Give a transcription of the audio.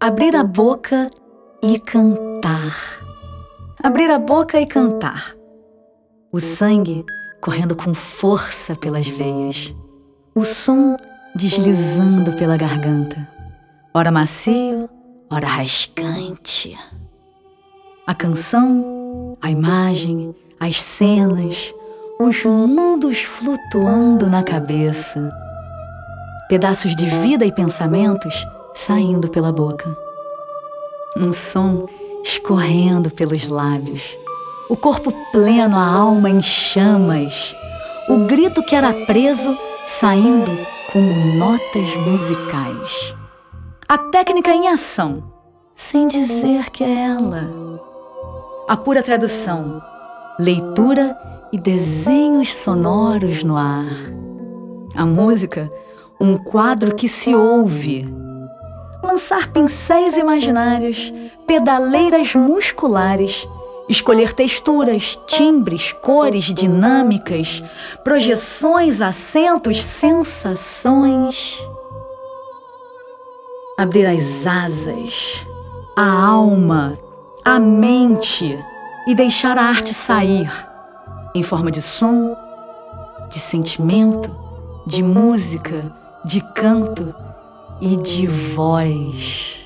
Abrir a boca e cantar. Abrir a boca e cantar. O sangue correndo com força pelas veias. O som deslizando pela garganta. Ora macio, ora rascante. A canção, a imagem, as cenas, os mundos flutuando na cabeça. Pedaços de vida e pensamentos saindo pela boca. Um som escorrendo pelos lábios. O corpo pleno, a alma em chamas. O grito que era preso saindo como notas musicais. A técnica em ação, sem dizer que é ela. A pura tradução, leitura e desenhos sonoros no ar. A música, um quadro que se ouve. Lançar pincéis imaginários, pedaleiras musculares, escolher texturas, timbres, cores dinâmicas, projeções, acentos, sensações. Abrir as asas, a alma, a mente e deixar a arte sair em forma de som, de sentimento, de música, de canto e de voz.